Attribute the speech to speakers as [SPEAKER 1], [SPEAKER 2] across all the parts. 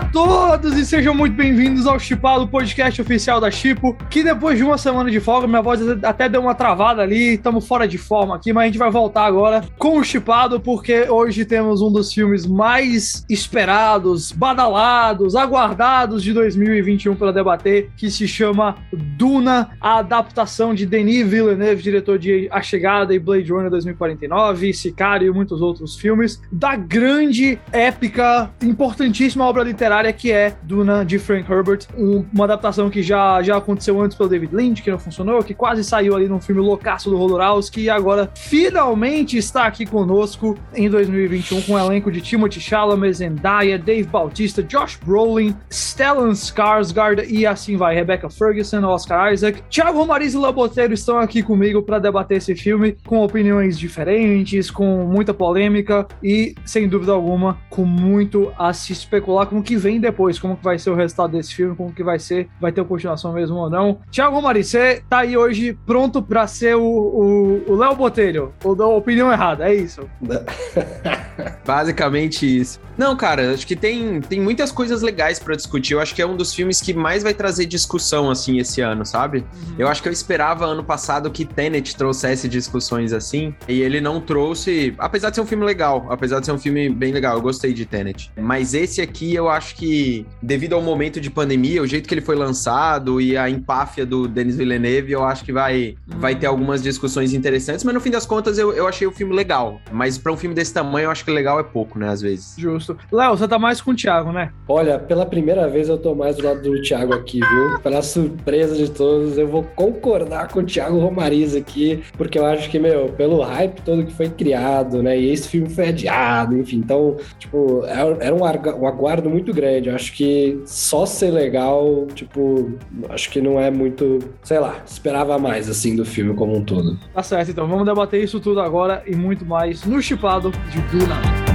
[SPEAKER 1] a todos e sejam muito bem-vindos ao Chipado, podcast oficial da Chipo, que depois de uma semana de folga, minha voz até deu uma travada ali, estamos fora de forma aqui, mas a gente vai voltar agora com o Chipado, porque hoje temos um dos filmes mais esperados, badalados, aguardados de 2021 para debater, que se chama Duna, a adaptação de Denis Villeneuve, diretor de A Chegada e Blade Runner 2049, Sicário e muitos outros filmes, da grande, épica, importantíssima obra literária que é Duna de Frank Herbert, um, uma adaptação que já, já aconteceu antes pelo David Lynch, que não funcionou, que quase saiu ali num filme loucaço do Rodorowski e agora finalmente está aqui conosco em 2021 com o um elenco de Timothy Chalamet, Zendaya, Dave Bautista, Josh Brolin, Stellan Skarsgård e assim vai, Rebecca Ferguson, Oscar Isaac, Thiago Romariz e Laboteiro estão aqui comigo para debater esse filme com opiniões diferentes, com muita polêmica e, sem dúvida alguma, com muito a se especular com o que vem depois, como que vai ser o resultado desse filme, como que vai ser, vai ter continuação mesmo ou não. Thiago Romariz, você tá aí hoje pronto para ser o Léo Botelho, ou da opinião errada, é isso?
[SPEAKER 2] Basicamente isso. Não, cara, acho que tem, tem muitas coisas legais para discutir. Eu acho que é um dos filmes que mais vai trazer discussão, assim, esse ano, sabe? Uhum. Eu acho que eu esperava ano passado que Tenet trouxesse discussões assim, e ele não trouxe, apesar de ser um filme legal, apesar de ser um filme bem legal, eu gostei de Tenet. Mas esse aqui eu acho que, devido ao momento de pandemia, o jeito que ele foi lançado e a empáfia do Denis Villeneuve, eu acho que vai, vai ter algumas discussões interessantes, mas no fim das contas eu, eu achei o filme legal. Mas para um filme desse tamanho, eu acho que legal é pouco, né, às vezes.
[SPEAKER 1] Justo. Léo, você tá mais com o Thiago, né?
[SPEAKER 3] Olha, pela primeira vez eu tô mais do lado do Thiago aqui, viu? Pela surpresa de todos, eu vou concordar com o Thiago Romariz aqui, porque eu acho que, meu, pelo hype todo que foi criado, né? E esse filme foi adiado, enfim. Então, tipo, é, era um, um aguardo muito grande. Eu acho que só ser legal, tipo, acho que não é muito, sei lá, esperava mais, assim, do filme como um todo.
[SPEAKER 1] Tá certo, então vamos debater isso tudo agora e muito mais no Chipado de Duna.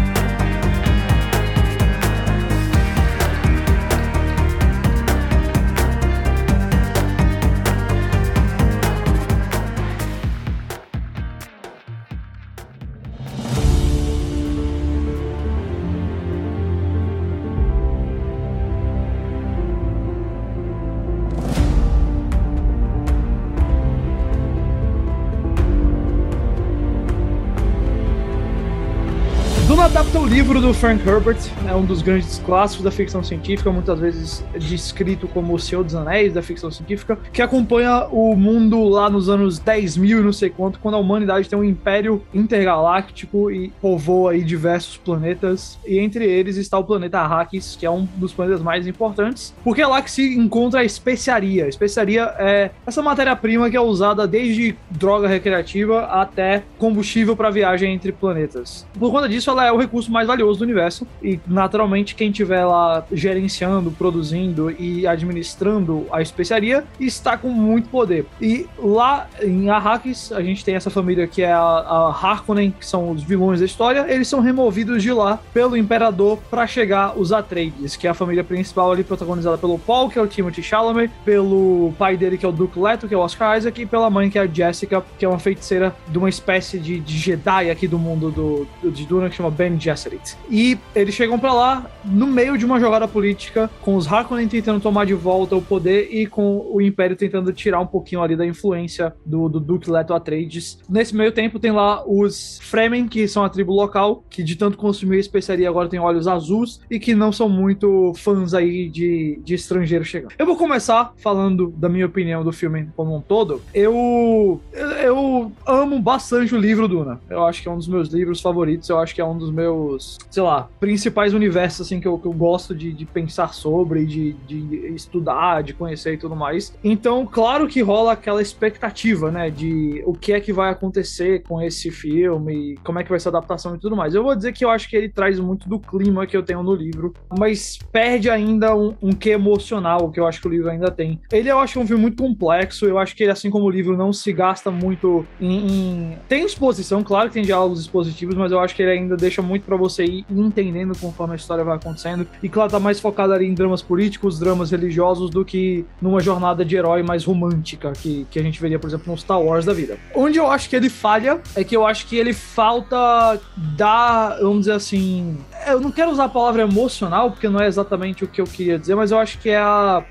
[SPEAKER 1] Livro do Frank Herbert, é um dos grandes clássicos da ficção científica, muitas vezes descrito como o Senhor dos Anéis da ficção científica, que acompanha o mundo lá nos anos 10 mil e não sei quanto, quando a humanidade tem um império intergaláctico e povoa aí diversos planetas, e entre eles está o planeta Arrakis, que é um dos planetas mais importantes, porque é lá que se encontra a especiaria. A especiaria é essa matéria-prima que é usada desde droga recreativa até combustível para viagem entre planetas. Por conta disso, ela é o recurso mais valioso do universo. E naturalmente quem estiver lá gerenciando, produzindo e administrando a especiaria está com muito poder. E lá em Arrakis a gente tem essa família que é a, a Harkonnen, que são os vilões da história, eles são removidos de lá pelo imperador para chegar os Atreides, que é a família principal ali protagonizada pelo Paul, que é o Timothy Chalamet, pelo pai dele que é o Duke Leto, que é o Oscar Isaac, e pela mãe que é a Jessica, que é uma feiticeira de uma espécie de, de Jedi aqui do mundo do, do de Duna que chama Ben Ben E eles chegam para lá no meio de uma jogada política, com os Harkonnen tentando tomar de volta o poder e com o Império tentando tirar um pouquinho ali da influência do, do Leto Atreides. Nesse meio tempo tem lá os Fremen, que são a tribo local, que de tanto consumir especiaria agora tem olhos azuis e que não são muito fãs aí de, de estrangeiros chegando. Eu vou começar falando da minha opinião do filme como um todo. Eu, eu amo bastante o livro Duna. Eu acho que é um dos meus livros favoritos. Eu acho que é um dos meus, sei lá, principais universos assim que eu, que eu gosto de, de pensar sobre, de, de estudar, de conhecer e tudo mais. Então, claro que rola aquela expectativa, né, de o que é que vai acontecer com esse filme, como é que vai ser a adaptação e tudo mais. Eu vou dizer que eu acho que ele traz muito do clima que eu tenho no livro, mas perde ainda um, um que emocional que eu acho que o livro ainda tem. Ele eu acho um filme muito complexo, eu acho que ele, assim como o livro, não se gasta muito em. em... Tem exposição, claro que tem diálogos expositivos, mas eu acho que ele ainda deixa muito para você ir entendendo conforme a história vai acontecendo. E claro, tá mais focado ali em dramas políticos, dramas religiosos, do que numa jornada de herói mais romântica, que, que a gente veria, por exemplo, no Star Wars da vida. Onde eu acho que ele falha é que eu acho que ele falta dar, vamos dizer assim, eu não quero usar a palavra emocional, porque não é exatamente o que eu queria dizer, mas eu acho que é a.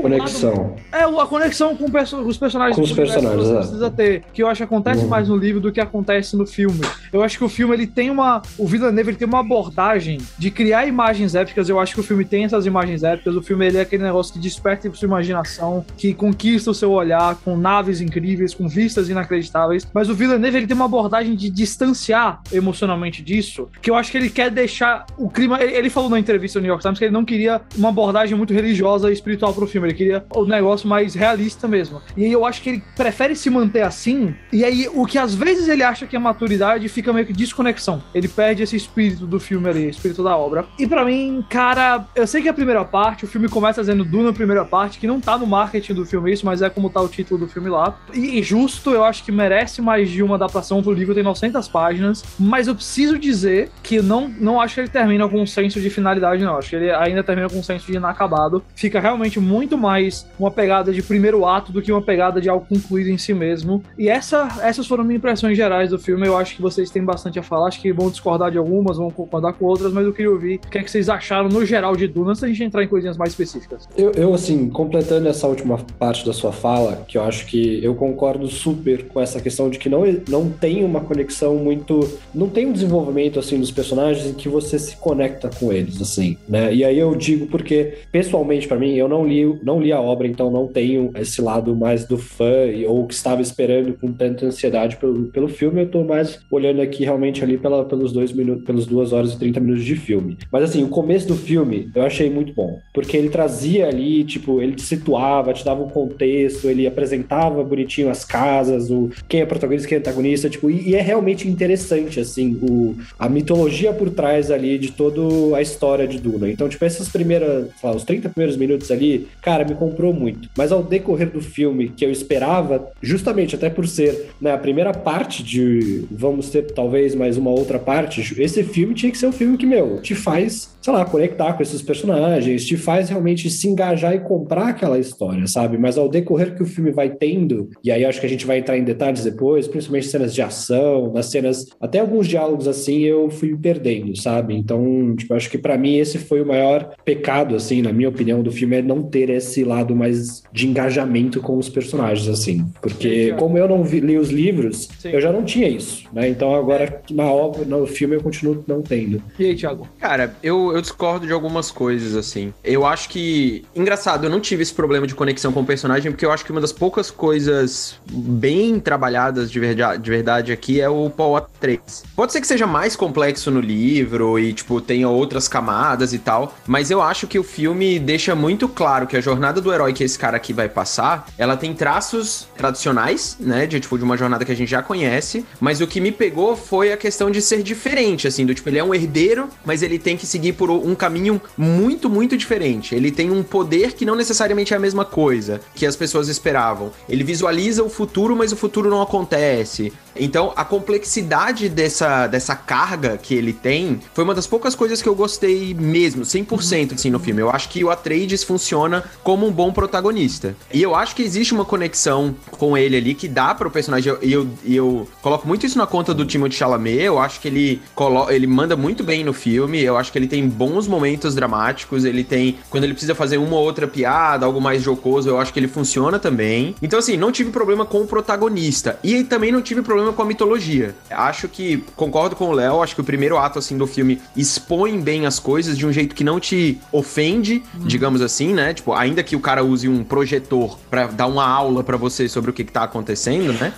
[SPEAKER 3] conexão.
[SPEAKER 1] Lado, é, a conexão com, perso os personagens.
[SPEAKER 3] Com os personagens,
[SPEAKER 1] é. precisa ter. Que eu acho que acontece uhum. mais no livro do que acontece no filme. Eu acho que o filme ele tem uma. O Villeneuve ele tem uma abordagem de criar imagens épicas. Eu acho que o filme tem essas imagens épicas. O filme ele é aquele negócio que desperta a sua imaginação, que conquista o seu olhar com naves incríveis, com vistas inacreditáveis. Mas o Villeneuve ele tem uma abordagem de distanciar emocionalmente disso, que eu acho que ele quer deixar o clima. Ele, ele falou na entrevista no New York Times que ele não queria uma abordagem muito religiosa e espiritual pro filme. Ele queria o negócio mais realista mesmo. E aí eu acho que ele prefere se manter assim. E aí o que às vezes ele acha que é maturidade fica meio que desconexão. Ele perde esse espírito do filme ali, espírito da obra. E para mim, cara, eu sei que a primeira parte, o filme começa dizendo Duna na primeira parte, que não tá no marketing do filme isso, mas é como tá o título do filme lá. E, e justo, eu acho que merece mais de uma adaptação pro livro, tem 900 páginas, mas eu preciso dizer que não, não acho que ele termina com um senso de finalidade, não. Acho que ele ainda termina com um senso de inacabado. Fica realmente muito mais uma pegada de primeiro ato do que uma pegada de algo concluído em si mesmo. E essa, essas foram minhas impressões gerais do filme. Eu acho que vocês têm bastante a falar. Acho que vão discordar de algumas, vão concordar com outras, mas eu queria ouvir o que, é que vocês acharam no geral de Duna, antes da gente entrar em coisinhas mais específicas.
[SPEAKER 3] Eu, eu, assim, completando essa última parte da sua fala, que eu acho que eu concordo super com essa questão de que não, não tem uma conexão muito. Não tem um desenvolvimento, assim, dos personagens em que você se conecta com eles, assim, né? E aí eu digo porque, pessoalmente, para mim, eu não li, não li a obra, então não tenho esse lado mais do fã ou que estava esperando com tanta ansiedade pelo, pelo filme. Eu tô mais olhando aqui realmente ali pela, pelos dois minutos, pelos duas horas e 30 minutos de filme. Mas assim, o começo do filme eu achei muito bom, porque ele trazia ali, tipo, ele te situava, te dava um contexto, ele apresentava bonitinho as casas, o quem é protagonista, quem é antagonista, tipo, e, e é realmente interessante, assim, o, a mitologia por trás ali de toda a história de Duna. Então, tipo, essas primeiras, lá, os 30 primeiros minutos ali, cara, me comprou muito. Mas ao decorrer do filme, que eu esperava, justamente até por ser né, a primeira parte de vamos ter talvez mais uma outra parte, esse filme tinha que ser um filme que, meu, te faz, sei lá, conectar com esses personagens, te faz realmente se engajar e comprar aquela história, sabe? Mas ao decorrer que o filme vai tendo, e aí acho que a gente vai entrar em detalhes depois, principalmente cenas de ação, nas cenas, até alguns diálogos assim, eu fui perdendo, sabe? Então, tipo, acho que para mim esse foi o maior pecado, assim, na minha opinião, do filme, é não ter esse lado mais de engajamento com os personagens, assim. Porque, como eu não vi, li os livros, Sim. eu já não tinha isso, né? Então agora, na obra, no filme, eu continuo não tendo.
[SPEAKER 2] E aí, Thiago? Cara, eu, eu discordo de algumas coisas, assim. Eu acho que. Engraçado, eu não tive esse problema de conexão com o personagem, porque eu acho que uma das poucas coisas bem trabalhadas de verdade, de verdade aqui é o Paul A3. Pode ser que seja mais complexo no livro e, tipo, tenha outras camadas e tal, mas eu acho que o filme deixa muito claro que a jornada do herói que esse cara aqui vai passar, ela tem traços tradicionais, né? De, tipo, de uma jornada que a gente já conhece, mas o que me pegou foi a questão de ser diferente, assim, do tipo, ele é um herdeiro, mas ele tem que seguir por um caminho muito, muito diferente. Ele tem um poder que não necessariamente é a mesma coisa que as pessoas esperavam. Ele visualiza o futuro, mas o futuro não acontece. Então, a complexidade dessa, dessa carga que ele tem foi uma das poucas coisas que eu gostei mesmo, 100% assim no filme. Eu acho que o Atreides funciona como um bom protagonista. E eu acho que existe uma conexão com ele ali que dá para o personagem. E eu, eu, eu, coloco muito isso na conta do Timothée Chalamet. Eu acho que ele, colo ele manda muito bem no filme. Eu acho que ele tem bons momentos dramáticos. Ele tem. Quando ele precisa fazer uma ou outra piada, algo mais jocoso, eu acho que ele funciona também. Então, assim, não tive problema com o protagonista. E também não tive problema problema com a mitologia. Acho que, concordo com o Léo, acho que o primeiro ato, assim, do filme expõe bem as coisas de um jeito que não te ofende, hum. digamos assim, né? Tipo, ainda que o cara use um projetor para dar uma aula para você sobre o que, que tá acontecendo, né?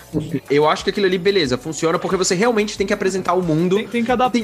[SPEAKER 2] Eu acho que aquilo ali, beleza, funciona porque você realmente tem que apresentar o mundo.
[SPEAKER 1] Tem, tem que adaptar tem...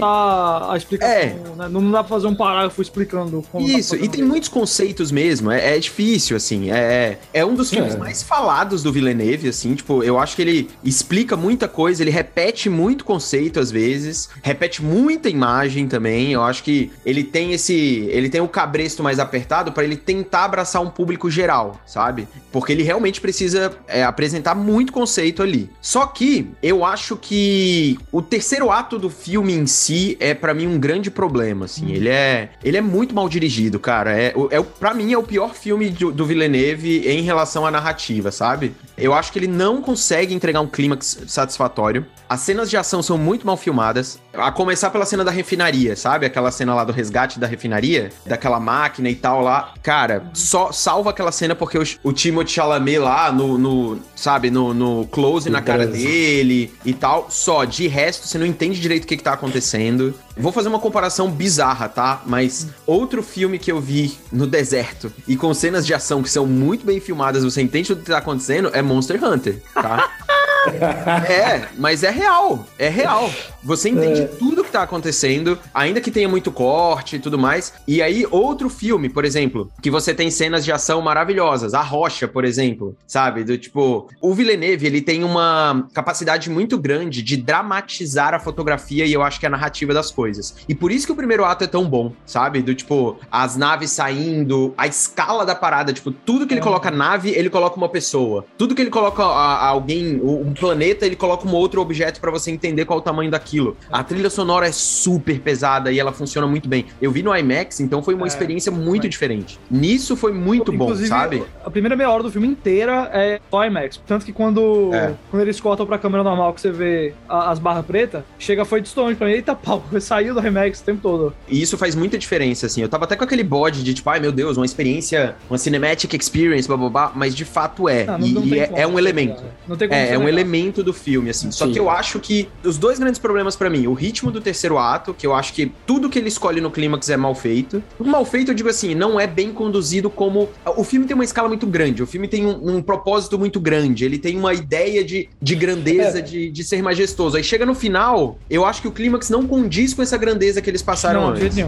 [SPEAKER 1] a explicação, é. né? Não dá pra fazer um parágrafo explicando
[SPEAKER 2] como tá Isso, tá e tem muitos conceitos mesmo, é, é difícil, assim, é, é um dos filmes é. mais falados do Villeneuve, assim, tipo, eu acho que ele explica muita coisa, ele repete muito conceito às vezes, repete muita imagem também. Eu acho que ele tem esse, ele tem o cabresto mais apertado para ele tentar abraçar um público geral, sabe? Porque ele realmente precisa é, apresentar muito conceito ali. Só que eu acho que o terceiro ato do filme em si é para mim um grande problema, assim. Hum. Ele é, ele é muito mal dirigido, cara. É, é para mim é o pior filme do, do Villeneuve em relação à narrativa, sabe? Eu acho que ele não consegue entregar um clímax satisfatório. As cenas de ação são muito mal filmadas. A começar pela cena da refinaria, sabe? Aquela cena lá do resgate da refinaria, daquela máquina e tal lá. Cara, só salva aquela cena porque o, o Timothée Chalamet lá no, no sabe, no, no close na cara dele e tal. Só, de resto, você não entende direito o que, que tá acontecendo. Vou fazer uma comparação bizarra, tá? Mas outro filme que eu vi no deserto e com cenas de ação que são muito bem filmadas, você entende tudo que tá acontecendo, é Monster Hunter, tá? é, mas é real. É real. Você entende é. tudo que tá acontecendo, ainda que tenha muito corte e tudo mais. E aí, outro filme, por exemplo, que você tem cenas de ação maravilhosas. A Rocha, por exemplo, sabe? Do tipo, o Villeneuve, ele tem uma capacidade muito grande de dramatizar a fotografia e eu acho que é a narrativa das coisas. E por isso que o primeiro ato é tão bom, sabe? Do tipo, as naves saindo, a escala da parada, tipo, tudo que ele é. coloca nave, ele coloca uma pessoa. Tudo que ele coloca a, a alguém, um planeta, ele coloca um outro objeto para você entender qual o tamanho daquilo. A trilha sonora é super pesada e ela funciona muito bem. Eu vi no IMAX, então foi uma é, experiência muito diferente. Nisso foi muito Inclusive, bom, sabe?
[SPEAKER 1] A primeira meia hora do filme inteira é o IMAX. Tanto que quando, é. quando eles cortam pra câmera normal que você vê a, as barras pretas, chega foi distante pra mim. Eita pau, saiu do IMAX o tempo todo.
[SPEAKER 2] E isso faz muita diferença, assim. Eu tava até com aquele bode de tipo, ai meu Deus, uma experiência, uma cinematic experience, blá blá blá, mas de fato é. Não, não, e, não e é, é, um elemento. Não tem como é, é um elemento do filme, assim. Só Sim. que eu acho que os dois grandes problemas para mim, o ritmo do terceiro ato, que eu acho que tudo que ele escolhe no clímax é mal feito. Mal feito, eu digo assim, não é bem conduzido como. O filme tem uma escala muito grande, o filme tem um, um propósito muito grande, ele tem uma ideia de, de grandeza, é. de, de ser majestoso. Aí chega no final, eu acho que o clímax não condiz com essa grandeza que eles passaram não, antes. De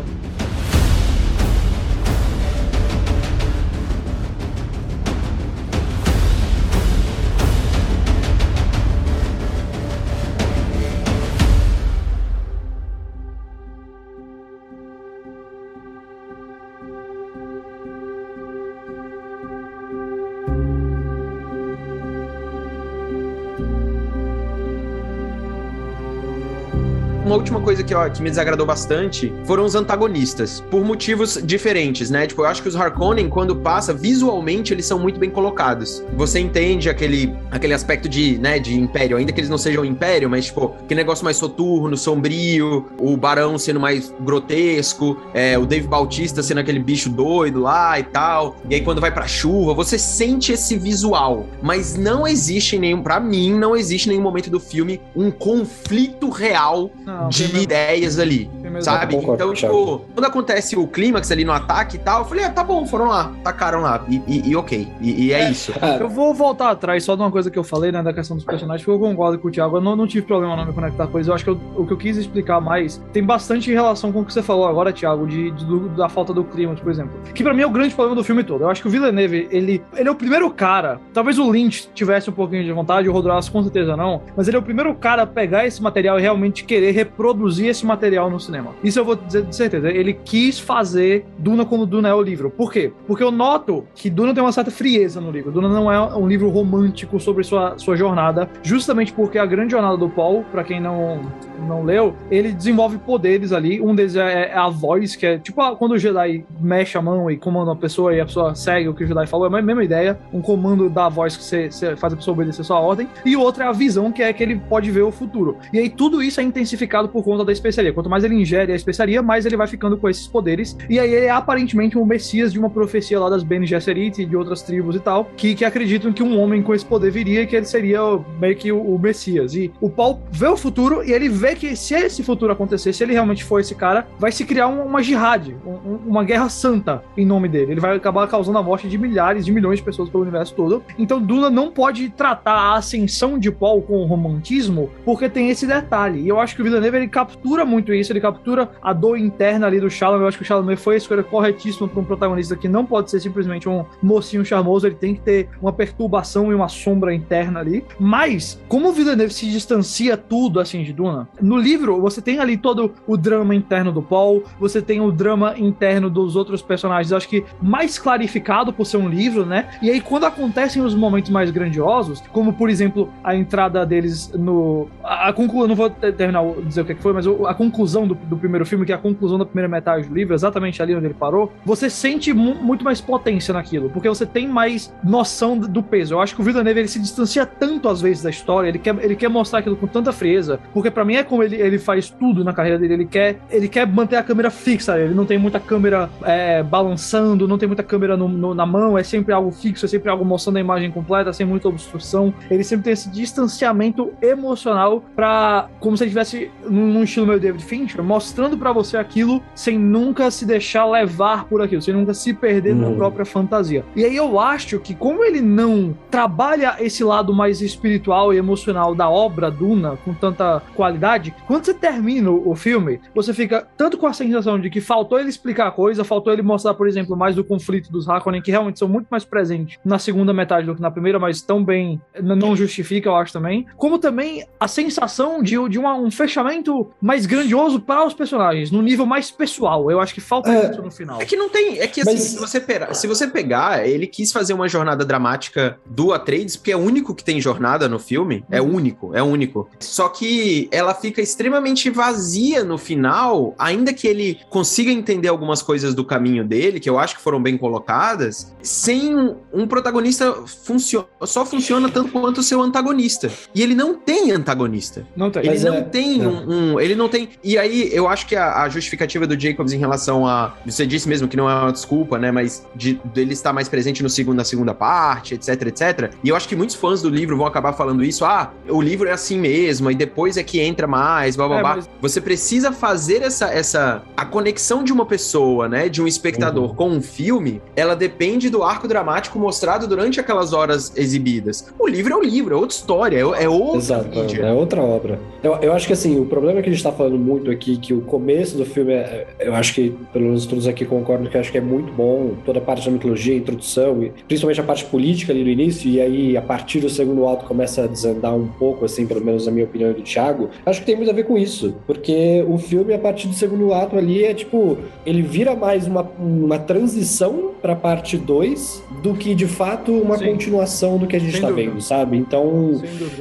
[SPEAKER 2] uma última coisa que, ó, que me desagradou bastante foram os antagonistas, por motivos diferentes, né? Tipo, eu acho que os Harkonnen, quando passa, visualmente eles são muito bem colocados. Você entende aquele, aquele aspecto de, né, de império, ainda que eles não sejam império, mas, tipo, que negócio mais soturno, sombrio, o Barão sendo mais grotesco, é, o Dave Bautista sendo aquele bicho doido lá e tal. E aí, quando vai pra chuva, você sente esse visual. Mas não existe nenhum, para mim, não existe nenhum momento do filme um conflito real não de ideias ali, sabe? Então, tipo, quando acontece o clímax ali no ataque e tal, eu falei, ah, tá bom, foram lá, tacaram lá, e, e, e ok, e, e é, é, isso.
[SPEAKER 1] Eu vou voltar atrás só de uma coisa que eu falei, né, da questão dos personagens, porque eu concordo com o Thiago, eu não, não tive problema não me conectar com eles, eu acho que eu, o que eu quis explicar mais tem bastante relação com o que você falou agora, Thiago, de, de do, da falta do clímax, por exemplo, que pra mim é o grande problema do filme todo. Eu acho que o Villeneuve, ele, ele é o primeiro cara, talvez o Lynch tivesse um pouquinho de vontade, o Rodrasso com certeza não, mas ele é o primeiro cara a pegar esse material e realmente querer reproduzir esse material no cinema. Isso eu vou dizer de certeza. Ele quis fazer Duna como Duna é o livro. Por quê? Porque eu noto que Duna tem uma certa frieza no livro. Duna não é um livro romântico sobre sua, sua jornada, justamente porque a grande jornada do Paul, para quem não, não leu, ele desenvolve poderes ali. Um deles é, é a voz, que é tipo quando o Jedi mexe a mão e comanda uma pessoa e a pessoa segue o que o Jedi falou. É a mesma ideia. Um comando da voz que você, faz a pessoa obedecer a sua ordem. E outro é a visão, que é que ele pode ver o futuro. E aí tudo isso é intensificado por conta da especiaria. Quanto mais ele ingere a especiaria, mais ele vai ficando com esses poderes. E aí ele é aparentemente um messias de uma profecia lá das Bene Gesserit e de outras tribos e tal, que, que acreditam que um homem com esse poder viria e que ele seria meio que o, o messias. E o Paul vê o futuro e ele vê que se esse futuro acontecer, se ele realmente for esse cara, vai se criar uma, uma jihad, um, uma guerra santa em nome dele. Ele vai acabar causando a morte de milhares, de milhões de pessoas pelo universo todo. Então Duna não pode tratar a ascensão de Paul com romantismo, porque tem esse detalhe. E eu acho que o Villeneuve ele captura muito isso, ele captura a dor interna ali do Chalamet. Eu acho que o Chalamet foi a escolha corretíssima para um protagonista que não pode ser simplesmente um mocinho charmoso, ele tem que ter uma perturbação e uma sombra interna ali. Mas, como o Villeneuve se distancia tudo assim de Duna, no livro você tem ali todo o drama interno do Paul, você tem o drama interno dos outros personagens, eu acho que mais clarificado por ser um livro, né? E aí quando acontecem os momentos mais grandiosos, como por exemplo a entrada deles no. A, a conclusão, não vou terminar dizer o que foi, mas a conclusão do, do primeiro filme, que é a conclusão da primeira metade do livro, exatamente ali onde ele parou, você sente mu muito mais potência naquilo, porque você tem mais noção do peso. Eu acho que o Villeneuve ele se distancia tanto às vezes da história, ele quer, ele quer mostrar aquilo com tanta frieza, porque para mim é como ele, ele faz tudo na carreira dele, ele quer, ele quer manter a câmera fixa, ele não tem muita câmera é, balançando, não tem muita câmera no, no, na mão, é sempre algo fixo, é sempre algo mostrando a imagem completa, sem muita obstrução. Ele sempre tem esse distanciamento emocional para como se ele estivesse num estilo meio David Fincher, mostrando para você aquilo sem nunca se deixar levar por aquilo, sem nunca se perder uhum. na própria fantasia. E aí eu acho que como ele não trabalha esse lado mais espiritual e emocional da obra Duna com tanta qualidade, quando você termina o filme, você fica tanto com a sensação de que faltou ele explicar a coisa, faltou ele mostrar, por exemplo, mais do conflito dos Harkonnen, que realmente são muito mais presentes na segunda metade do que na primeira, mas tão bem não justifica, eu acho também. Como também a sensação de, de uma, um fechamento mais grandioso para os personagens, no nível mais pessoal. Eu acho que falta é, isso no final.
[SPEAKER 2] É que não tem. É que assim, mas... se, você pegar, se você pegar, ele quis fazer uma jornada dramática do Atreides, porque é o único que tem jornada no filme. É uhum. único, é único. Só que ela fica extremamente vazia no final, ainda que ele consiga entender algumas coisas do caminho dele, que eu acho que foram bem colocadas, sem um protagonista funcio só funciona tanto quanto o seu antagonista. E ele não tem antagonista.
[SPEAKER 1] Não tem.
[SPEAKER 2] Ele não é, tem é. Um, um, Ele não tem. E aí, eu acho que a, a, justificativa do Jacobs em relação a. Você disse mesmo que não é uma desculpa, né? Mas de, dele estar mais presente no segundo, na segunda parte, etc, etc. E eu acho que muitos fãs do livro vão acabar falando isso. Ah, o livro é assim mesmo, e depois é que entra mais, blá blá é, blá. Mas... Você precisa fazer essa, essa. A conexão de uma pessoa, né? De um espectador uhum. com um filme, ela depende do arco dramático mostrado durante aquelas horas exibidas. O livro é o livro, é outra história, é, é outra
[SPEAKER 3] Exato, mídia. É outra obra. Eu, eu acho que assim, o problema que a gente tá falando muito aqui, que o começo do filme, é, eu acho que, pelo menos todos aqui concordam que eu acho que é muito bom, toda a parte da mitologia, a introdução, e principalmente a parte política ali no início, e aí a partir do segundo alto começa a desandar um pouco, assim, pelo menos na minha opinião e do Thiago. Acho que tem muito a ver com isso, porque o filme, a partir do segundo ato ali, é tipo, ele vira mais uma, uma transição pra parte 2 do que de fato uma Sim. continuação do que a gente Sem tá dúvida. vendo, sabe? Então,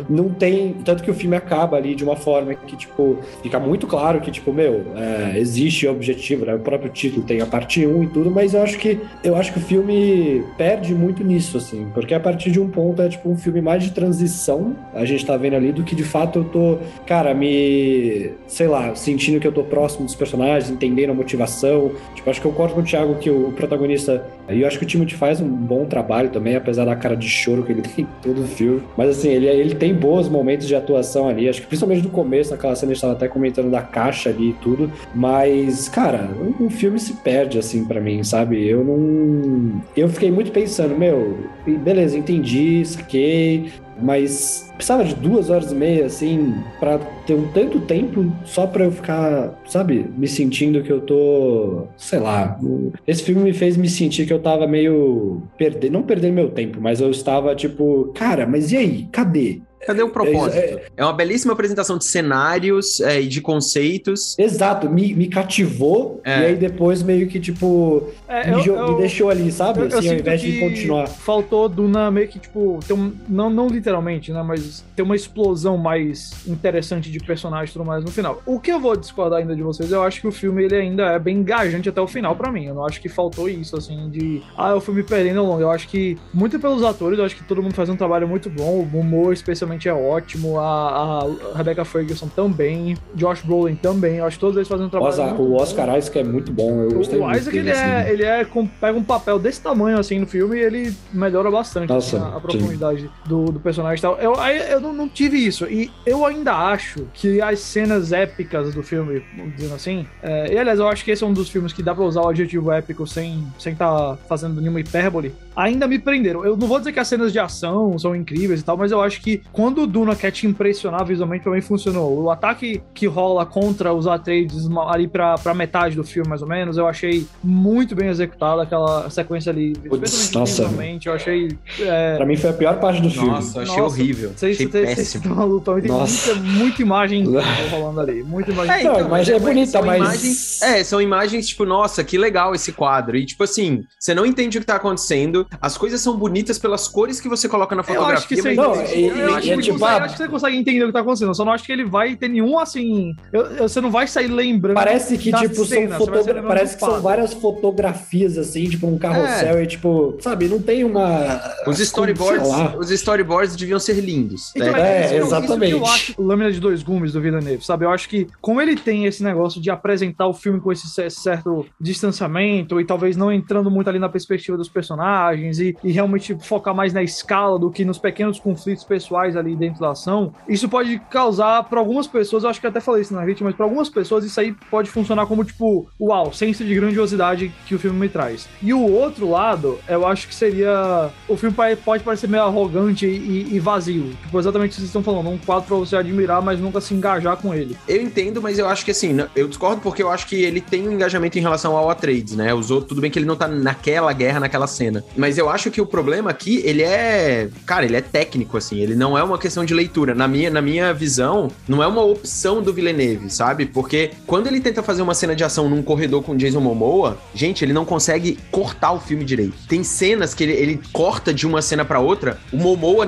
[SPEAKER 3] não tem. Tanto que o filme acaba ali de uma forma que, tipo, fica muito claro que, tipo, meu, é, existe objetivo, né? O próprio título tem a parte 1 e tudo, mas eu acho que eu acho que o filme perde muito nisso, assim, porque a partir de um ponto é tipo um filme mais de transição, a gente tá vendo ali, do que de fato eu tô, cara, me, sei lá, sentindo que eu tô próximo dos personagens, entendendo a motivação. Tipo, acho que eu concordo com o Thiago que o protagonista, e eu acho que o Timothy faz um bom trabalho também, apesar da cara de choro que ele tem em todo o filme. Mas assim, ele, ele tem bons momentos de atuação ali, acho que principalmente no começo, naquela cena a gente estava até comentando da caixa ali e tudo, mas, cara, o, filme se perde, assim, para mim, sabe? Eu não... Eu fiquei muito pensando, meu, beleza, entendi, saquei, mas precisava de duas horas e meia, assim, para ter um tanto tempo só para eu ficar, sabe, me sentindo que eu tô, sei lá. Esse filme me fez me sentir que eu tava meio perder, não perdendo meu tempo, mas eu estava tipo, cara, mas e aí? Cadê?
[SPEAKER 2] Cadê o propósito? É, é, é uma belíssima apresentação de cenários é, e de conceitos.
[SPEAKER 3] Exato, me, me cativou é. e aí depois meio que, tipo, é, me, eu, me, deixou ali, sabe?
[SPEAKER 1] Eu, assim, eu ao invés de continuar. Faltou Duna meio que, tipo, ter um, não, não literalmente, né? Mas ter uma explosão mais interessante de personagens e tudo mais no final. O que eu vou discordar ainda de vocês, eu acho que o filme ele ainda é bem engajante até o final para mim. Eu não acho que faltou isso, assim, de. Ah, o filme perdendo ao longo. Eu acho que, muito pelos atores, eu acho que todo mundo faz um trabalho muito bom. O humor, especialmente é ótimo. A, a Rebecca Ferguson também. Josh Brolin também. Eu acho que todos eles fazem um trabalho.
[SPEAKER 3] Nossa, o Oscar Isaac é muito bom. Eu gostei
[SPEAKER 1] o Isaac, ele, é, ele é, pega um papel desse tamanho assim no filme e ele melhora bastante
[SPEAKER 3] Nossa,
[SPEAKER 1] assim, a, a, profundidade do, do, personagem e tal. Eu, eu não, não, tive isso. E eu ainda acho que as cenas épicas do filme, dizendo assim. É, e aliás, eu acho que esse é um dos filmes que dá pra usar o adjetivo épico sem sem tá fazendo nenhuma hipérbole. Ainda me prenderam. Eu não vou dizer que as cenas de ação são incríveis e tal, mas eu acho que quando o Duna quer te impressionar visualmente, também funcionou. O ataque que rola contra os Atreides ali pra, pra metade do filme, mais ou menos, eu achei muito bem executado aquela sequência ali.
[SPEAKER 3] Putz, nossa.
[SPEAKER 1] visualmente, eu achei...
[SPEAKER 3] É... Pra mim foi a pior parte do filme.
[SPEAKER 2] Nossa, eu achei Nossa, horrível.
[SPEAKER 1] Vocês, péssimo. Vocês lutam, tem muita, muita imagem rolando ali. Muita imagem.
[SPEAKER 3] É, então, mas é, é bonita, mas. Imagens,
[SPEAKER 2] é, são imagens, tipo, nossa, que legal esse quadro. E, tipo assim, você não entende o que tá acontecendo. As coisas são bonitas pelas cores que você coloca na fotografia. Eu acho que você,
[SPEAKER 1] não, eu, acho, que, tipo, acho que você consegue entender o que tá acontecendo. Eu só não acho que ele vai ter nenhum, assim. Eu, eu, você não vai sair lembrando.
[SPEAKER 3] Parece que, tipo, cena, são fotogra... Parece que são várias fotografias, assim, tipo, um carrossel é. e, tipo, sabe, não tem uma.
[SPEAKER 2] Os storyboards, os storyboards deviam ser lindos.
[SPEAKER 3] Então, né? É, é exatamente. eu
[SPEAKER 1] acho lâmina de dois gumes do Villeneuve, sabe? Eu acho que, como ele tem esse negócio de apresentar o filme com esse certo distanciamento e talvez não entrando muito ali na perspectiva dos personagens e, e realmente focar mais na escala do que nos pequenos conflitos pessoais ali dentro da ação, isso pode causar para algumas pessoas, eu acho que até falei isso na vítima, mas para algumas pessoas isso aí pode funcionar como tipo, uau, senso de grandiosidade que o filme me traz. E o outro lado, eu acho que seria o filme pode parecer meio arrogante e, e vazio. Tipo, exatamente o que vocês estão falando, um quadro pra você admirar, mas nunca se engajar com ele.
[SPEAKER 2] Eu entendo, mas eu acho que assim, eu discordo porque eu acho que ele tem um engajamento em relação ao Atreides, né? Os outros, tudo bem que ele não tá naquela guerra, naquela cena. Mas eu acho que o problema aqui, ele é. Cara, ele é técnico, assim. Ele não é uma questão de leitura. Na minha, na minha visão, não é uma opção do Villeneuve, sabe? Porque quando ele tenta fazer uma cena de ação num corredor com Jason Momoa, gente, ele não consegue cortar o filme direito. Tem cenas que ele, ele corta de uma cena para outra, o Momoa,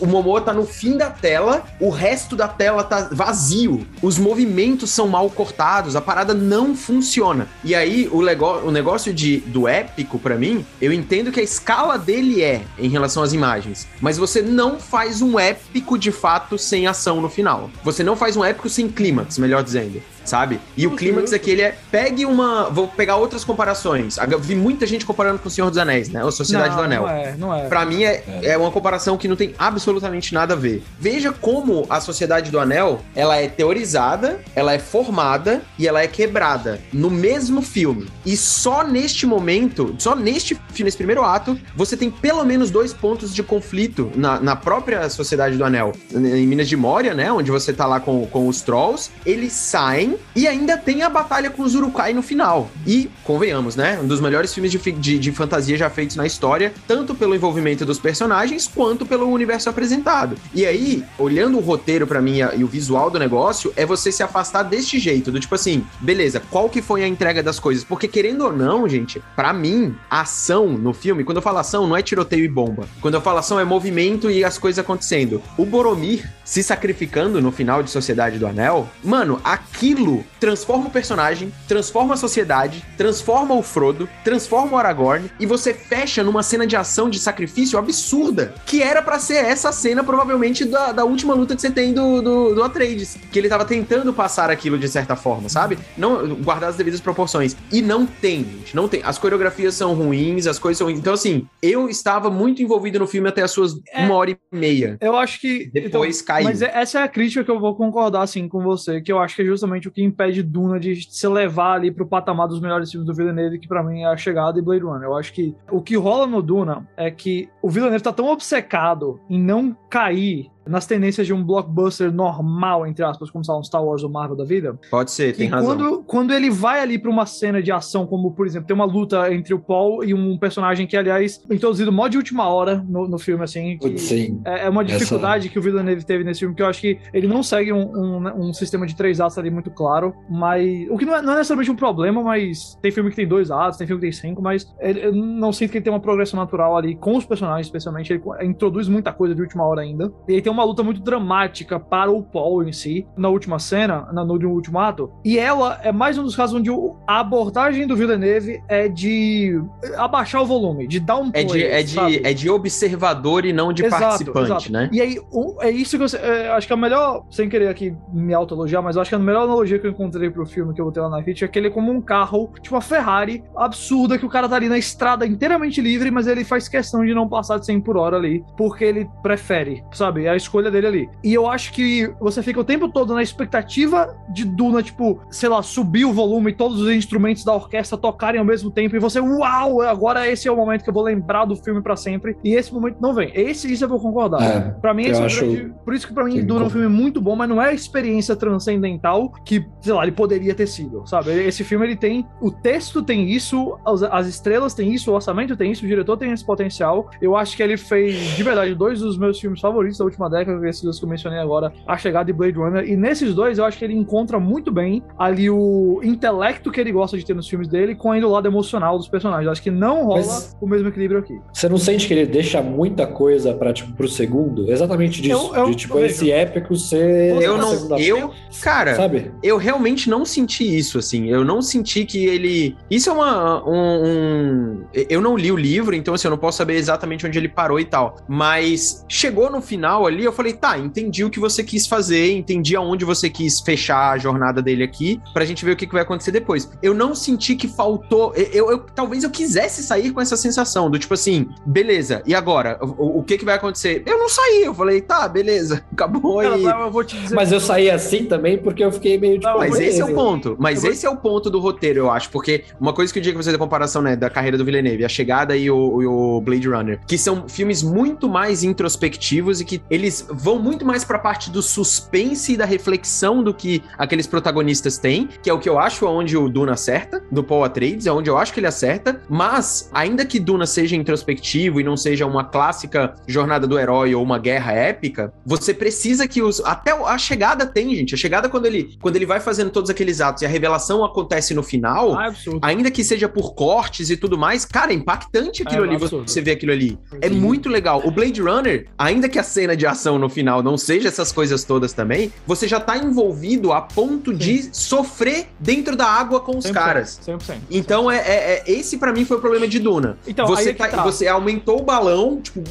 [SPEAKER 2] o Momoa tá no fim da tela, o resto da tela tá vazio. Os movimentos são mal cortados, a parada não funciona. E aí, o, o negócio de, do épico, para mim, eu entendo que a escala dele é em relação às imagens, mas você não faz um épico de fato sem ação no final. Você não faz um épico sem clímax, melhor dizendo sabe? E o clímax aqui, ele é. Pegue uma. Vou pegar outras comparações. Eu vi muita gente comparando com o Senhor dos Anéis, né? Ou Sociedade não, do Anel.
[SPEAKER 1] Não é, não é.
[SPEAKER 2] Pra mim é, é, é uma comparação que não tem absolutamente nada a ver. Veja como a Sociedade do Anel ela é teorizada, ela é formada e ela é quebrada no mesmo filme. E só neste momento, só neste filme, nesse primeiro ato, você tem pelo menos dois pontos de conflito na, na própria Sociedade do Anel. Em Minas de Moria, né? Onde você tá lá com, com os Trolls, eles saem e ainda tem a batalha com os Urukai no final. E, convenhamos, né? Um dos melhores filmes de, de, de, fantasia já feitos na história, tanto pelo envolvimento dos personagens quanto pelo universo apresentado. E aí, olhando o roteiro para mim e o visual do negócio, é você se afastar deste jeito, do tipo assim, beleza, qual que foi a entrega das coisas? Porque querendo ou não, gente, para mim, a ação no filme, quando eu falo ação, não é tiroteio e bomba. Quando eu falo ação, é movimento e as coisas acontecendo. O Boromir se sacrificando no final de Sociedade do Anel, mano, aquilo aquilo transforma o personagem, transforma a sociedade, transforma o Frodo, transforma o Aragorn e você fecha numa cena de ação de sacrifício absurda, que era para ser essa cena provavelmente da, da, última luta que você tem do, do, do Atreides, que ele tava tentando passar aquilo de certa forma, sabe? Não guardar as devidas proporções. E não tem, gente, não tem. As coreografias são ruins, as coisas são ruins. Então, assim, eu estava muito envolvido no filme até as suas é, uma hora e meia.
[SPEAKER 1] Eu acho que.
[SPEAKER 2] Depois então, caiu.
[SPEAKER 1] Mas essa é a crítica que eu vou concordar, assim, com você, que eu acho que é justamente o que impede Duna de se levar ali pro patamar dos melhores filmes do Villeneuve, que para mim é A Chegada e Blade Runner. Eu acho que o que rola no Duna é que o Villeneuve tá tão obcecado em não cair nas tendências de um blockbuster normal, entre aspas, como são Star Wars ou Marvel da vida.
[SPEAKER 2] Pode ser, tem razão.
[SPEAKER 1] Quando, quando ele vai ali para uma cena de ação, como por exemplo, tem uma luta entre o Paul e um personagem que, aliás, introduzido mó de última hora no, no filme, assim.
[SPEAKER 3] Sim.
[SPEAKER 1] É, é, uma dificuldade Essa... que o Villeneuve teve nesse filme, que eu acho que ele não segue um, um, um sistema de três atos ali muito claro, mas. O que não é, não é, necessariamente um problema, mas tem filme que tem dois atos, tem filme que tem cinco, mas ele, eu não sinto que ele tem uma progressão natural ali com os personagens, especialmente. Ele introduz muita coisa de última hora ainda. E aí tem uma luta muito dramática para o Paul em si, na última cena, no, no último ato. E ela é mais um dos casos onde a abordagem do Villeneuve é de abaixar o volume, de dar um
[SPEAKER 2] é de, é de É de observador e não de exato, participante, exato. né?
[SPEAKER 1] E aí, um, é isso que eu é, acho que a melhor, sem querer aqui me autoelogiar, mas eu acho que a melhor analogia que eu encontrei pro filme que eu botei lá na crítica é que ele é como um carro, tipo uma Ferrari absurda, que o cara tá ali na estrada inteiramente livre, mas ele faz questão de não passar de 100 por hora ali, porque ele prefere, sabe? É escolha dele ali. E eu acho que você fica o tempo todo na expectativa de Duna, tipo, sei lá, subir o volume e todos os instrumentos da orquestra tocarem ao mesmo tempo e você, uau, agora esse é o momento que eu vou lembrar do filme para sempre. E esse momento não vem. Esse, isso eu vou concordar. É, pra mim, esse é acho... grande... Por isso que pra mim Duna é um filme muito bom, mas não é a experiência transcendental que, sei lá, ele poderia ter sido, sabe? Esse filme, ele tem... O texto tem isso, as, as estrelas têm isso, o orçamento tem isso, o diretor tem esse potencial. Eu acho que ele fez, de verdade, dois dos meus filmes favoritos da última década, esses dois que eu mencionei agora, A Chegada de Blade Runner. E nesses dois, eu acho que ele encontra muito bem ali o intelecto que ele gosta de ter nos filmes dele com ainda o lado emocional dos personagens. Eu acho que não rola Mas o mesmo equilíbrio aqui.
[SPEAKER 3] Você não sente que ele deixa muita coisa para tipo, pro segundo? Exatamente disso. Eu, eu, de, tipo, esse épico ser.
[SPEAKER 2] Eu não. Eu, cara, sabe? Eu realmente não senti isso, assim. Eu não senti que ele. Isso é uma. Um, um... Eu não li o livro, então assim, eu não posso saber exatamente onde ele parou e tal. Mas chegou no final ali, eu falei, tá, entendi o que você quis fazer, entendi aonde você quis fechar a jornada dele aqui, pra gente ver o que, que vai acontecer depois. Eu não senti que faltou. Eu, eu, eu, talvez eu quisesse sair com essa sensação do tipo assim, beleza, e agora? O, o que, que vai acontecer? Eu não saí, eu falei, tá, beleza, acabou aí.
[SPEAKER 3] Eu vou te dizer mas eu saí assim também porque eu fiquei meio tipo.
[SPEAKER 2] Não, mas esse é o ponto. Mas esse é o ponto do roteiro, eu acho. Porque uma coisa que eu digo que você da comparação, né, da carreira do Villeneuve, a chegada e o, e o Blade Runner, que são filmes muito mais introspectivos e que eles vão muito mais pra parte do suspense e da reflexão do que aqueles protagonistas têm, que é o que eu acho onde o Duna acerta, do Paul Atreides, é onde eu acho que ele acerta, mas ainda que Duna seja introspectivo e não seja uma clássica jornada do herói ou uma guerra épica, você precisa que os até a chegada tem, gente, a chegada quando ele quando ele vai fazendo todos aqueles atos e a revelação acontece no final, ah, é ainda que seja por cortes e tudo mais, cara, é impactante aquilo é, ali, absurdo. você vê aquilo ali. É muito legal. O Blade Runner, ainda que a cena de ação no final não seja essas coisas todas também, você já tá envolvido a ponto Sim. de sofrer dentro da água com os 100%, caras. 100%. Então, é, é, é esse para mim foi o problema de Duna. Então, você, é tá, tá. você aumentou o balão, tipo,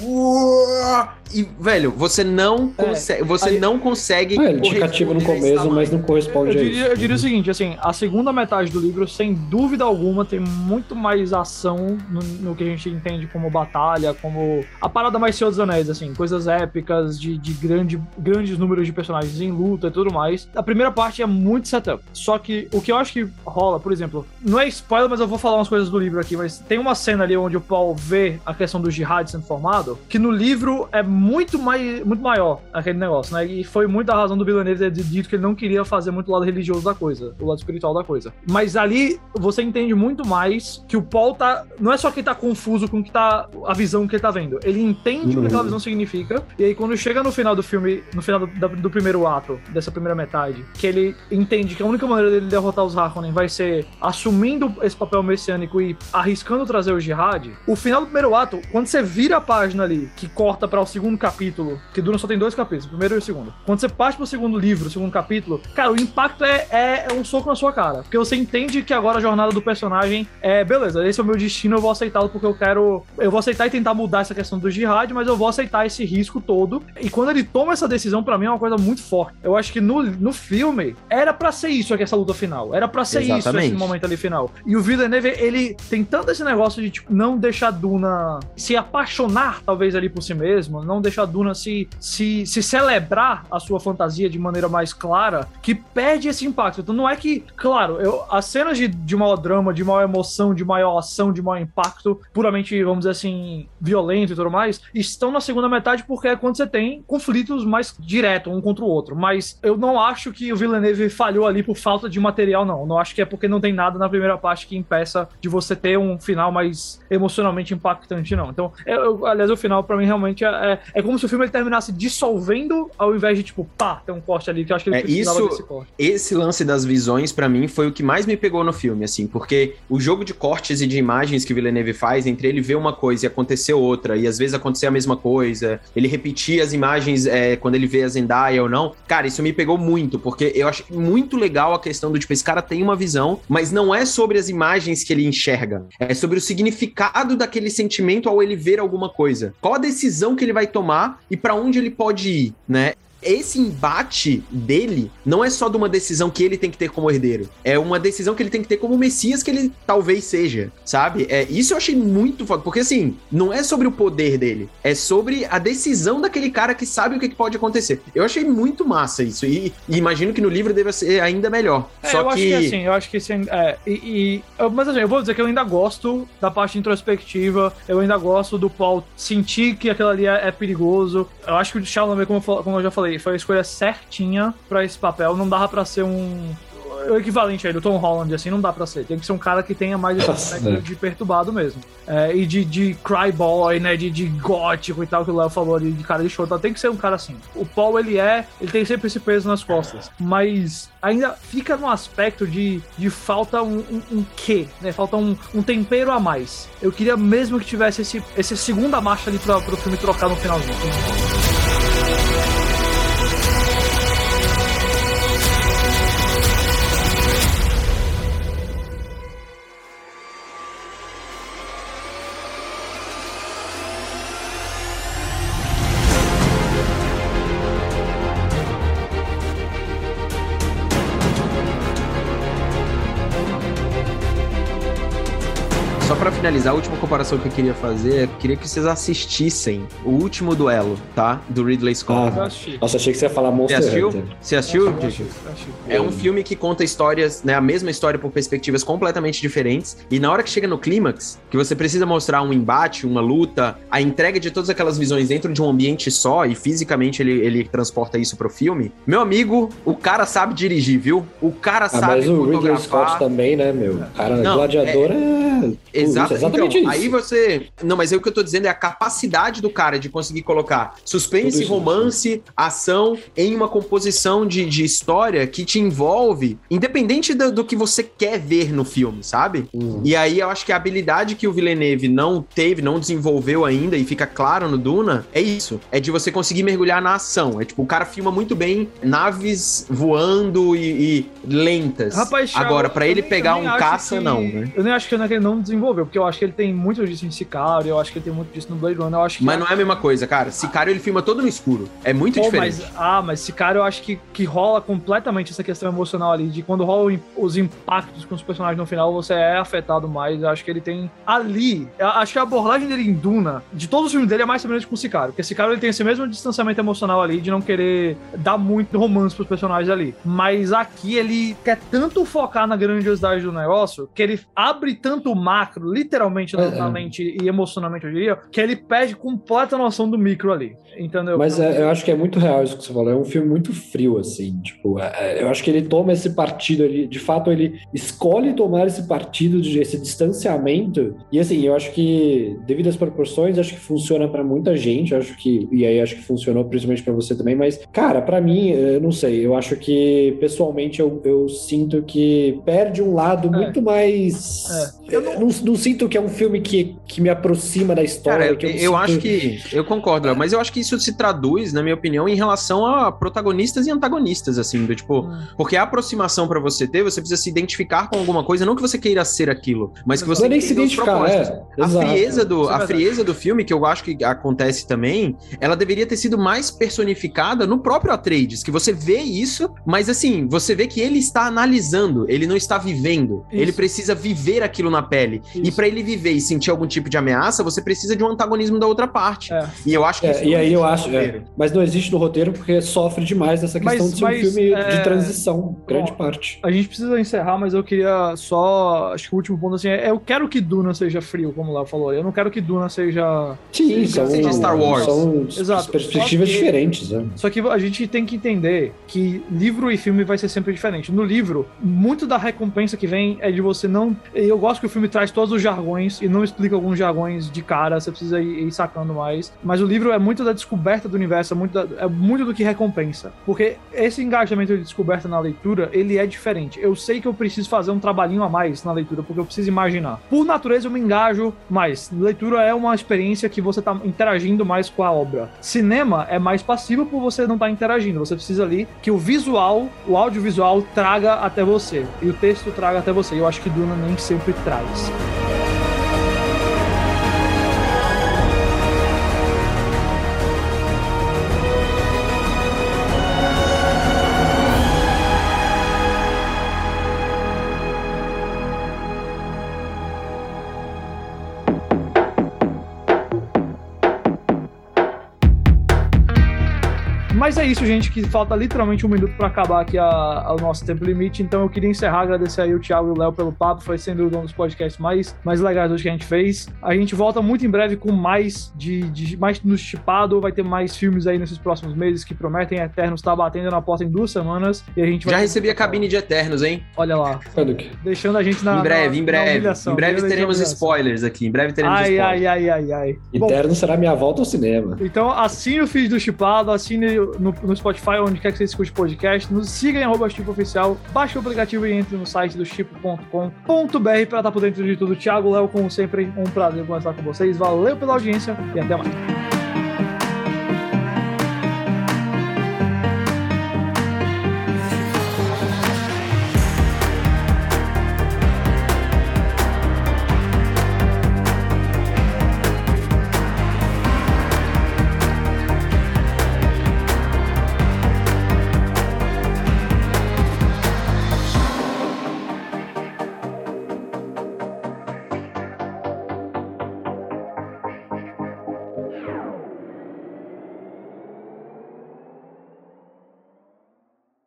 [SPEAKER 2] e, velho, você não é. consegue. Você aí, não consegue.
[SPEAKER 3] É, indicativo no começo, mas não corresponde
[SPEAKER 1] eu, eu diria, eu diria o seguinte: assim, a segunda metade do livro, sem dúvida alguma, tem muito mais ação no, no que a gente entende como batalha, como a parada mais Senhor dos Anéis, assim, coisas épicas, de, de grande, grandes números de personagens em luta e tudo mais. A primeira parte é muito setup. Só que o que eu acho que rola, por exemplo, não é spoiler, mas eu vou falar umas coisas do livro aqui, mas tem uma cena ali onde o Paul vê a questão do jihad sendo formado, que no livro é muito, mai, muito maior aquele negócio, né? E foi muita razão do Villeneuve ter dito que ele não queria fazer muito o lado religioso da coisa, o lado espiritual da coisa. Mas ali você entende muito mais que o Paul tá. Não é só que ele tá confuso com que tá a visão que ele tá vendo. Ele entende uhum. o que aquela visão significa. E aí, quando chega no final do filme, no final do, do, primeiro ato, dessa primeira metade, que ele entende que a única maneira dele derrotar os Harkonnen vai ser assumindo esse papel messiânico e arriscando trazer o Jihad, o final do primeiro ato, quando você vira a página ali, que corta para o segundo capítulo, que Duna só tem dois capítulos, o primeiro e o segundo. Quando você parte pro segundo livro, o segundo capítulo, cara, o impacto é, é, é um soco na sua cara. Porque você entende que agora a jornada do personagem é, beleza, esse é o meu destino, eu vou aceitá-lo porque eu quero. Eu vou aceitar e tentar mudar essa questão do jihad, mas eu vou aceitar esse risco todo. E quando ele toma essa decisão, para mim é uma coisa muito forte. Eu acho que no, no filme era para ser isso aqui, essa luta final. Era para ser Exatamente. isso esse momento ali final. E o Villeneuve, ele tem tanto esse negócio de, tipo, não deixar Duna se apaixonar, talvez, ali por si mesmo, não deixar Duna se, se, se celebrar a sua fantasia de maneira mais clara, que perde esse impacto. Então não é que, claro, eu, as cenas de, de maior drama, de maior emoção, de maior ação, de maior impacto, puramente, vamos dizer assim, violento e tudo mais, estão na segunda metade porque é quando você tem conflitos mais diretos um contra o outro. Mas eu não acho que o Villeneuve falhou ali por falta de material, não. Eu não acho que é porque não tem nada na primeira parte que impeça de você ter um final mais emocionalmente impactante, não. Então, eu, aliás, o final para mim realmente é, é, é, como se o filme ele terminasse dissolvendo ao invés de tipo, pá, tem um corte ali que eu acho que ele
[SPEAKER 2] é, isso, desse corte. Esse lance das visões para mim foi o que mais me pegou no filme, assim, porque o jogo de cortes e de imagens que o Villeneuve faz entre ele ver uma coisa e acontecer outra, e às vezes acontecer a mesma coisa, ele repetir as imagens é, quando ele vê a Zendaya ou não, cara, isso me pegou muito, porque eu acho muito legal a questão do tipo, esse cara tem uma visão, mas não é sobre as imagens que ele enxerga, é sobre o significado daquele sentimento ao ele ver alguma coisa. Qual a decisão que ele vai tomar e para onde ele pode ir, né? Esse embate dele não é só de uma decisão que ele tem que ter como herdeiro, é uma decisão que ele tem que ter como Messias que ele talvez seja, sabe? É, isso eu achei muito foda, porque assim, não é sobre o poder dele, é sobre a decisão daquele cara que sabe o que, pode acontecer. Eu achei muito massa isso, e, e imagino que no livro deva ser ainda melhor.
[SPEAKER 1] É, Só eu que... acho que assim, eu acho que assim, é, e, e, mas assim, eu vou dizer que eu ainda gosto da parte introspectiva, eu ainda gosto do Paul sentir que aquilo ali é, é perigoso. Eu acho que o Chalamet, como, como eu já falei, foi a escolha certinha para esse papel, não dava para ser um o equivalente aí do Tom Holland, assim, não dá pra ser. Tem que ser um cara que tenha mais esse aspecto é. de perturbado mesmo. É, e de, de cry boy, né? De, de gótico e tal, que o Léo falou ali, de cara de show. Então tem que ser um cara assim. O Paul, ele é, ele tem sempre esse peso nas costas. Mas ainda fica no aspecto de, de falta um, um, um quê, né? Falta um, um tempero a mais. Eu queria mesmo que tivesse esse, esse segunda marcha ali pra, pro filme trocar no finalzinho.
[SPEAKER 2] Finalizar, a última comparação que eu queria fazer é que queria que vocês assistissem o último duelo, tá? Do Ridley Scott.
[SPEAKER 3] Ah, Nossa, achei que você ia falar Monster
[SPEAKER 2] Você assistiu?
[SPEAKER 3] Hunter.
[SPEAKER 2] Você assistiu? É um filme que conta histórias, né? A mesma história por perspectivas completamente diferentes. E na hora que chega no clímax, que você precisa mostrar um embate, uma luta, a entrega de todas aquelas visões dentro de um ambiente só, e fisicamente ele, ele transporta isso pro filme. Meu amigo, o cara sabe dirigir, viu? O cara ah, sabe
[SPEAKER 3] mas o Ridley Scott também, né, meu? Cara, Não, gladiador é... é...
[SPEAKER 2] Exato exatamente então, isso. Aí você. Não, mas aí o que eu tô dizendo é a capacidade do cara de conseguir colocar suspense, romance, ação em uma composição de, de história que te envolve, independente do, do que você quer ver no filme, sabe? Uhum. E aí eu acho que a habilidade que o Villeneuve não teve, não desenvolveu ainda, e fica claro no Duna, é isso. É de você conseguir mergulhar na ação. É tipo, o cara filma muito bem naves voando e, e lentas. Rapaz, Agora, para ele pegar um caça, que... não, né?
[SPEAKER 1] Eu nem acho que ele não desenvolveu, porque eu acho que ele tem muito disso em Sicário, eu acho que ele tem muito disso no Blade Runner, eu acho que...
[SPEAKER 2] Mas não é a mesma coisa, cara. Sicário ele filma todo no escuro. É muito Pô, diferente.
[SPEAKER 1] Mas, ah, mas Sicário eu acho que, que rola completamente essa questão emocional ali, de quando rola os impactos com os personagens no final, você é afetado mais. Eu acho que ele tem ali, acho que a abordagem dele em Duna, de todos os filmes dele, é mais semelhante com Sicário, porque Sicário ele tem esse mesmo distanciamento emocional ali, de não querer dar muito romance pros personagens ali. Mas aqui ele quer tanto focar na grandiosidade do negócio, que ele abre tanto o macro, literalmente, é, é mentalmente e emocionalmente, eu diria, que ele perde completa noção do micro ali. Entendeu?
[SPEAKER 3] Mas é, eu acho que é muito real isso que você falou. É um filme muito frio, assim. Tipo, é, é eu acho que ele toma esse partido ali. De fato, ele escolhe tomar esse partido, de, esse distanciamento. E assim, eu acho que, devido às proporções, acho que funciona para muita gente. Acho que. E aí acho que funcionou principalmente para você também. Mas, cara, para mim, eu não sei. Eu acho que, pessoalmente, eu, eu sinto que perde um lado é. muito mais. É. Eu não... não, não sinto que é um filme que, que me aproxima da história.
[SPEAKER 2] Cara, eu, eu acho que. Eu concordo, mas eu acho que isso se traduz, na minha opinião, em relação a protagonistas e antagonistas, assim, do tipo. Hum. Porque a aproximação para você ter, você precisa se identificar com alguma coisa, não que você queira ser aquilo, mas que você.
[SPEAKER 3] Não nem se identificar, é.
[SPEAKER 2] A frieza, do, é a frieza do filme, que eu acho que acontece também, ela deveria ter sido mais personificada no próprio Atreides, que você vê isso, mas assim, você vê que ele está analisando, ele não está vivendo. Isso. Ele precisa viver aquilo na pele. Isso. E para ele viver e sentir algum tipo de ameaça, você precisa de um antagonismo da outra parte. É. E eu acho que
[SPEAKER 3] é, E aí eu acho. É, mas não existe no roteiro porque sofre demais dessa questão mas, de ser mas, um filme de é, transição, grande Bom, parte.
[SPEAKER 1] A gente precisa encerrar, mas eu queria só. Acho que o último ponto assim é: eu quero que Duna seja frio, como o Léo falou. Eu não quero que Duna seja.
[SPEAKER 3] Sim, seja, são, seja Star Wars. São Exato. perspectivas que, diferentes. Né?
[SPEAKER 1] Só que a gente tem que entender que livro e filme vai ser sempre diferente. No livro, muito da recompensa que vem é de você não. Eu gosto que o filme traz todos os jargões e não explica alguns jargões de cara, você precisa ir, ir sacando mais. Mas o livro é muito da descoberta do universo, é muito, da, é muito do que recompensa. Porque esse engajamento de descoberta na leitura, ele é diferente. Eu sei que eu preciso fazer um trabalhinho a mais na leitura, porque eu preciso imaginar. Por natureza, eu me engajo mais. Leitura é uma experiência que você está interagindo mais com a obra. Cinema é mais passivo por você não estar tá interagindo. Você precisa ali que o visual, o audiovisual traga até você. E o texto traga até você. Eu acho que Duna nem sempre traz. É isso, gente, que falta literalmente um minuto para acabar aqui a, a, o nosso tempo limite. Então eu queria encerrar, agradecer aí o Thiago e o Léo pelo papo. Foi sendo um dos podcasts mais, mais legais hoje que a gente fez. A gente volta muito em breve com mais de, de mais no chipado. Vai ter mais filmes aí nesses próximos meses que prometem. Eternos tá batendo na porta em duas semanas. E a gente
[SPEAKER 2] Já recebi a cabine de Eternos, hein?
[SPEAKER 1] Olha lá. Deixando a gente na.
[SPEAKER 2] Em breve, na, em breve. Em breve teremos spoilers aqui. Em breve teremos
[SPEAKER 1] ai,
[SPEAKER 2] spoilers.
[SPEAKER 1] Ai, ai, ai, ai.
[SPEAKER 3] Eterno Bom, será minha volta ao cinema.
[SPEAKER 1] Então assine o feed do Chipado, assine no, no Spotify, onde quer que você escute podcast. Nos siga em arroba Chip Oficial. Baixe o aplicativo e entre no site do chip.com.br para estar por dentro de tudo. Thiago, Léo, como sempre, um prazer conversar com vocês. Valeu pela audiência e até mais.